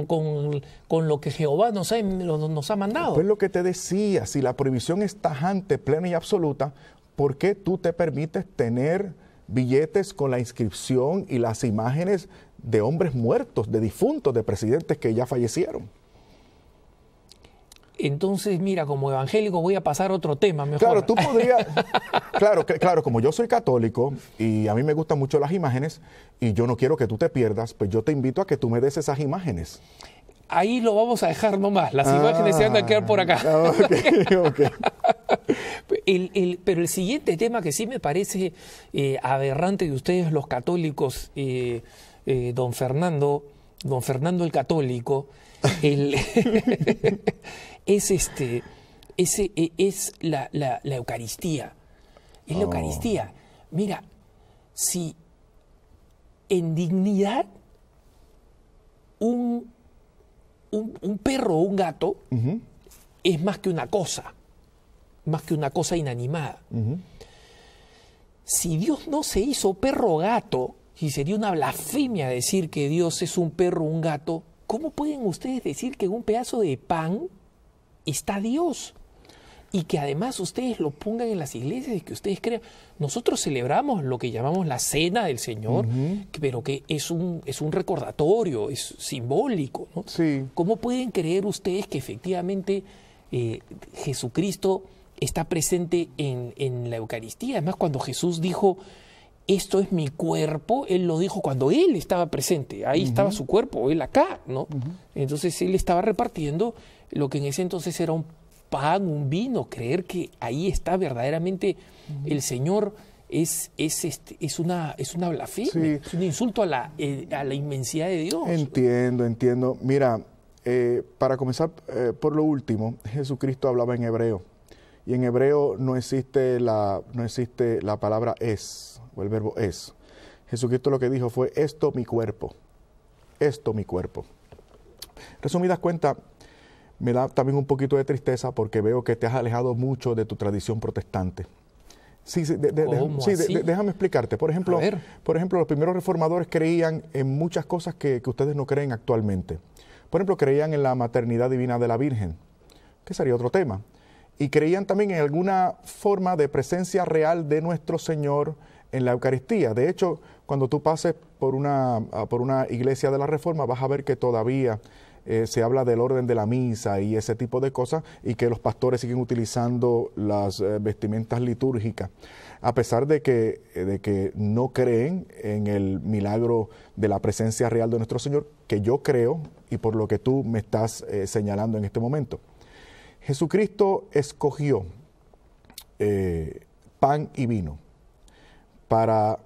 con, lo que Jehová nos ha, nos ha mandado. Pues lo que te decía, si la prohibición es tajante, plena y absoluta, ¿por qué tú te permites tener billetes con la inscripción y las imágenes de hombres muertos, de difuntos, de presidentes que ya fallecieron? Entonces, mira, como evangélico voy a pasar a otro tema. Mejor. Claro, tú podrías, claro, claro, como yo soy católico y a mí me gustan mucho las imágenes y yo no quiero que tú te pierdas, pues yo te invito a que tú me des esas imágenes. Ahí lo vamos a dejar nomás, las imágenes se van a quedar por acá. Ah, pero el siguiente tema que sí me parece eh, aberrante de ustedes los católicos, eh, eh, don Fernando, don Fernando el católico, el es, este, ese, e, es la, Eucaristía. Es la oh. Eucaristía. Mira, si en dignidad un, un, perro o un gato es más que una cosa, más que una cosa inanimada. Si Dios no se hizo perro o gato, y sería una blasfemia decir que Dios es un perro o un gato, ¿cómo pueden ustedes decir que un pedazo de pan está Dios? y que además ustedes lo pongan en las iglesias y que ustedes crean. Nosotros celebramos lo que llamamos la cena del Señor, pero que es un, es un recordatorio, es simbólico. ¿no? Sí. ¿Cómo pueden creer ustedes que efectivamente eh, Jesucristo está presente en, en la Eucaristía? Además, cuando Jesús dijo, esto es mi cuerpo, él lo dijo cuando él estaba presente, ahí estaba su cuerpo, él acá, ¿no? Entonces él estaba repartiendo lo que en ese entonces era un pan, un vino, creer que ahí está verdaderamente el Señor es, es, este, es, una, es una blasfemia, es un insulto a la, eh, a la inmensidad de Dios. Entiendo, entiendo. Mira, eh, para comenzar eh, por lo último, Jesucristo hablaba en hebreo. Y en hebreo no existe la, no existe la palabra es, o el verbo es. Jesucristo lo que dijo fue, esto mi cuerpo, esto mi cuerpo. Resumidas cuentas, me da también un poquito de tristeza porque veo que te has alejado mucho de tu tradición protestante. Sí, sí, déjame explicarte. Por ejemplo, por ejemplo, los primeros reformadores creían en muchas cosas que, ustedes no creen actualmente. Por ejemplo, creían en la maternidad divina de la Virgen, que sería otro tema. Y creían también en alguna forma de presencia real de nuestro Señor en la Eucaristía. De hecho, cuando tú pases por una, por una iglesia de la Reforma, vas a ver que todavía eh, se habla del orden de la misa y ese tipo de cosas, y que los pastores siguen utilizando las eh, vestimentas litúrgicas, a pesar de que, eh, de que no creen en el milagro de la presencia real de nuestro Señor, que yo creo, y por lo que tú me estás señalando en este momento. Jesucristo escogió pan y vino para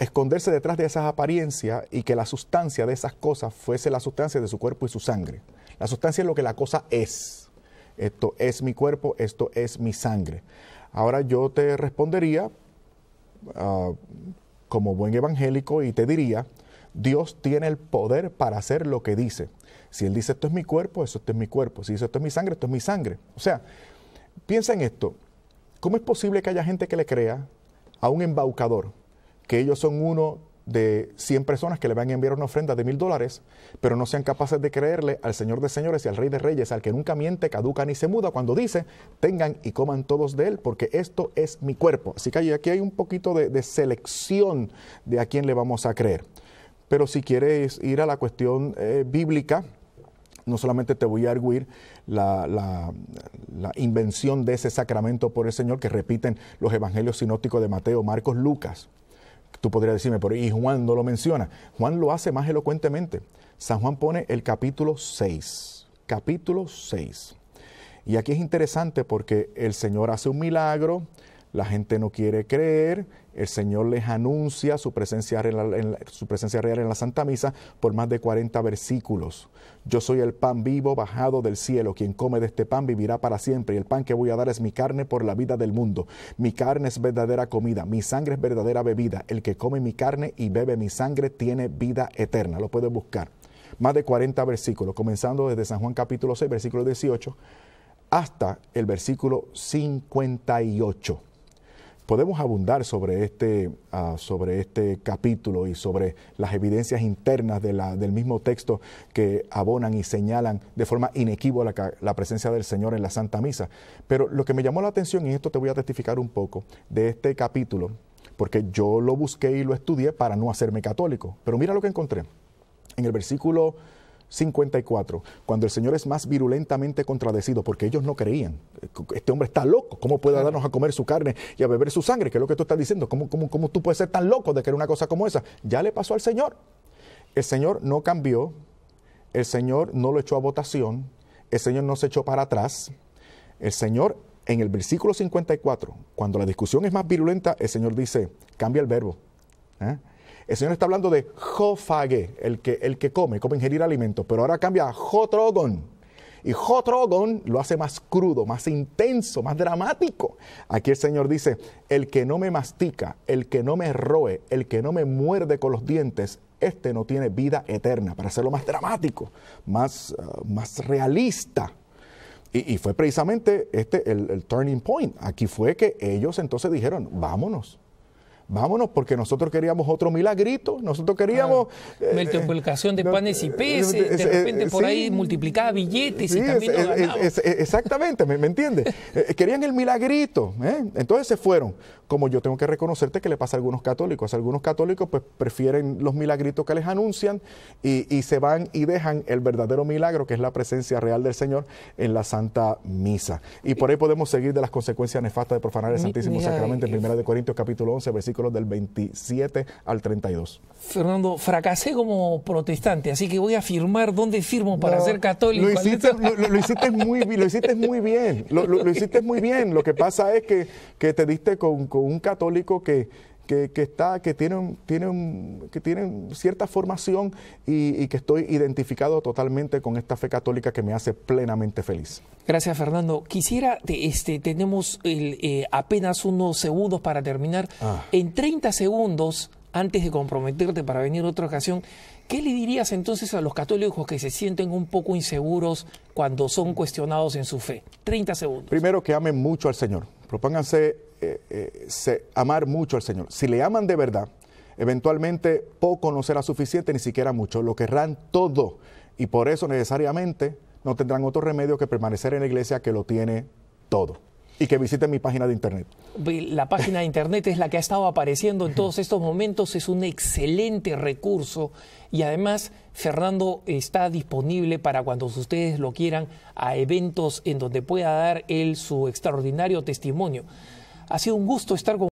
esconderse detrás de esas apariencias y que la sustancia de esas cosas fuese la sustancia de su cuerpo y su sangre. La sustancia es lo que la cosa es. Esto es mi cuerpo, esto es mi sangre. Ahora yo te respondería ah, como buen evangélico y te diría, Dios tiene el poder para hacer lo que dice. Si Él dice esto es mi cuerpo, eso esto es mi cuerpo. Si dice esto es mi sangre, esto es mi sangre. O sea, piensa en esto. ¿Cómo es posible que haya gente que le crea a un embaucador que ellos son uno de 100 personas que le van a enviar una ofrenda de mil dólares, pero no sean capaces de creerle al Señor de señores y al Rey de reyes, al que nunca miente, caduca ni se muda, cuando dice, tengan y coman todos de él, porque esto es mi cuerpo. Así que aquí hay un poquito de, selección de a quién le vamos a creer. Pero si quieres ir a la cuestión eh, bíblica, no solamente te voy a arguir la, la, invención de ese sacramento por el Señor que repiten los evangelios sinópticos de Mateo, Marcos, Lucas. Tú podrías decirme, pero y Juan no lo menciona. Juan lo hace más elocuentemente. San Juan pone el capítulo 6. Capítulo 6. Y aquí es interesante porque el Señor hace un milagro, la gente no quiere creer, el Señor les anuncia su presencia, real, en la Santa Misa por más de 40 versículos. Yo soy el pan vivo bajado del cielo, quien come de este pan vivirá para siempre, y el pan que voy a dar es mi carne por la vida del mundo. Mi carne es verdadera comida, mi sangre es verdadera bebida. El que come mi carne y bebe mi sangre tiene vida eterna. Lo puedes buscar. Más de 40 versículos, comenzando desde San Juan capítulo 6, versículo 18, hasta el versículo 58 podemos abundar sobre este, ah, sobre este capítulo y sobre las evidencias internas del mismo texto que abonan y señalan de forma inequívoca la, presencia del Señor en la Santa Misa. Pero lo que me llamó la atención, y esto te voy a testificar un poco, de este capítulo, porque yo lo busqué y lo estudié para no hacerme católico. Pero mira lo que encontré. En el versículo 54, cuando el Señor es más virulentamente contradecido, porque ellos no creían. Este hombre está loco, ¿cómo puede darnos a comer su carne y a beber su sangre? ¿Qué es lo que tú estás diciendo? ¿Cómo, cómo, cómo tú puedes ser tan loco de querer una cosa como esa? Ya le pasó al Señor. El Señor no cambió, el Señor no lo echó a votación, el Señor no se echó para atrás. El Señor, en el versículo 54, cuando la discusión es más virulenta, el Señor dice, cambia el verbo. ¿eh? El Señor está hablando de jofage, el que, el que come, como ingerir alimentos, pero ahora cambia a jotrogon. Y jotrogon lo hace más crudo, más intenso, más dramático. Aquí el Señor dice, el que no me mastica, el que no me roe, el que no me muerde con los dientes, este no tiene vida eterna, para hacerlo más dramático, más, uh, más realista. Y, fue precisamente este el turning point. Aquí fue que ellos entonces dijeron, vámonos, vámonos, porque nosotros queríamos otro milagrito, nosotros queríamos... Ah, eh, multiplicación de panes y peces, de repente por ahí multiplicaba billetes y también Exactamente, ¿me, entiendes? querían el milagrito, entonces se fueron. Como yo tengo que reconocerte que le pasa a algunos católicos, algunos católicos pues prefieren los milagritos que les anuncian y, y se van y dejan el verdadero milagro, que es la presencia real del Señor en la Santa Misa. Y por ahí podemos seguir de las consecuencias nefastas de profanar el Santísimo Sacramento en 1 Corintios capítulo 11, versículos del 27 al 32. Fernando, fracasé como protestante, así que voy a firmar dónde firmo para ser católico. Lo hiciste, lo, hiciste muy, lo hiciste muy bien, lo, hiciste muy bien. Lo que pasa es que, que te diste con, con un católico que que, está, que tienen, tienen, que tienen cierta formación y, que estoy identificado totalmente con esta fe católica que me hace plenamente feliz. Gracias, Fernando. Quisiera, este, tenemos eh, apenas unos segundos para terminar. Ah. En 30 segundos, antes de comprometerte para venir otra ocasión, ¿qué le dirías entonces a los católicos que se sienten un poco inseguros cuando son cuestionados en su fe? 30 segundos. Primero, que amen mucho al Señor. Propónganse eh, eh, amar mucho al Señor. Si le aman de verdad, eventualmente poco no será suficiente, ni siquiera mucho. Lo querrán todo. Y por eso necesariamente no tendrán otro remedio que permanecer en la iglesia que lo tiene todo. Y que visiten mi página de internet. La página de internet es la que ha estado apareciendo en todos estos momentos, es un excelente recurso y además Fernando está disponible para cuando ustedes lo quieran a eventos en donde pueda dar él su extraordinario testimonio. Ha sido un gusto estar con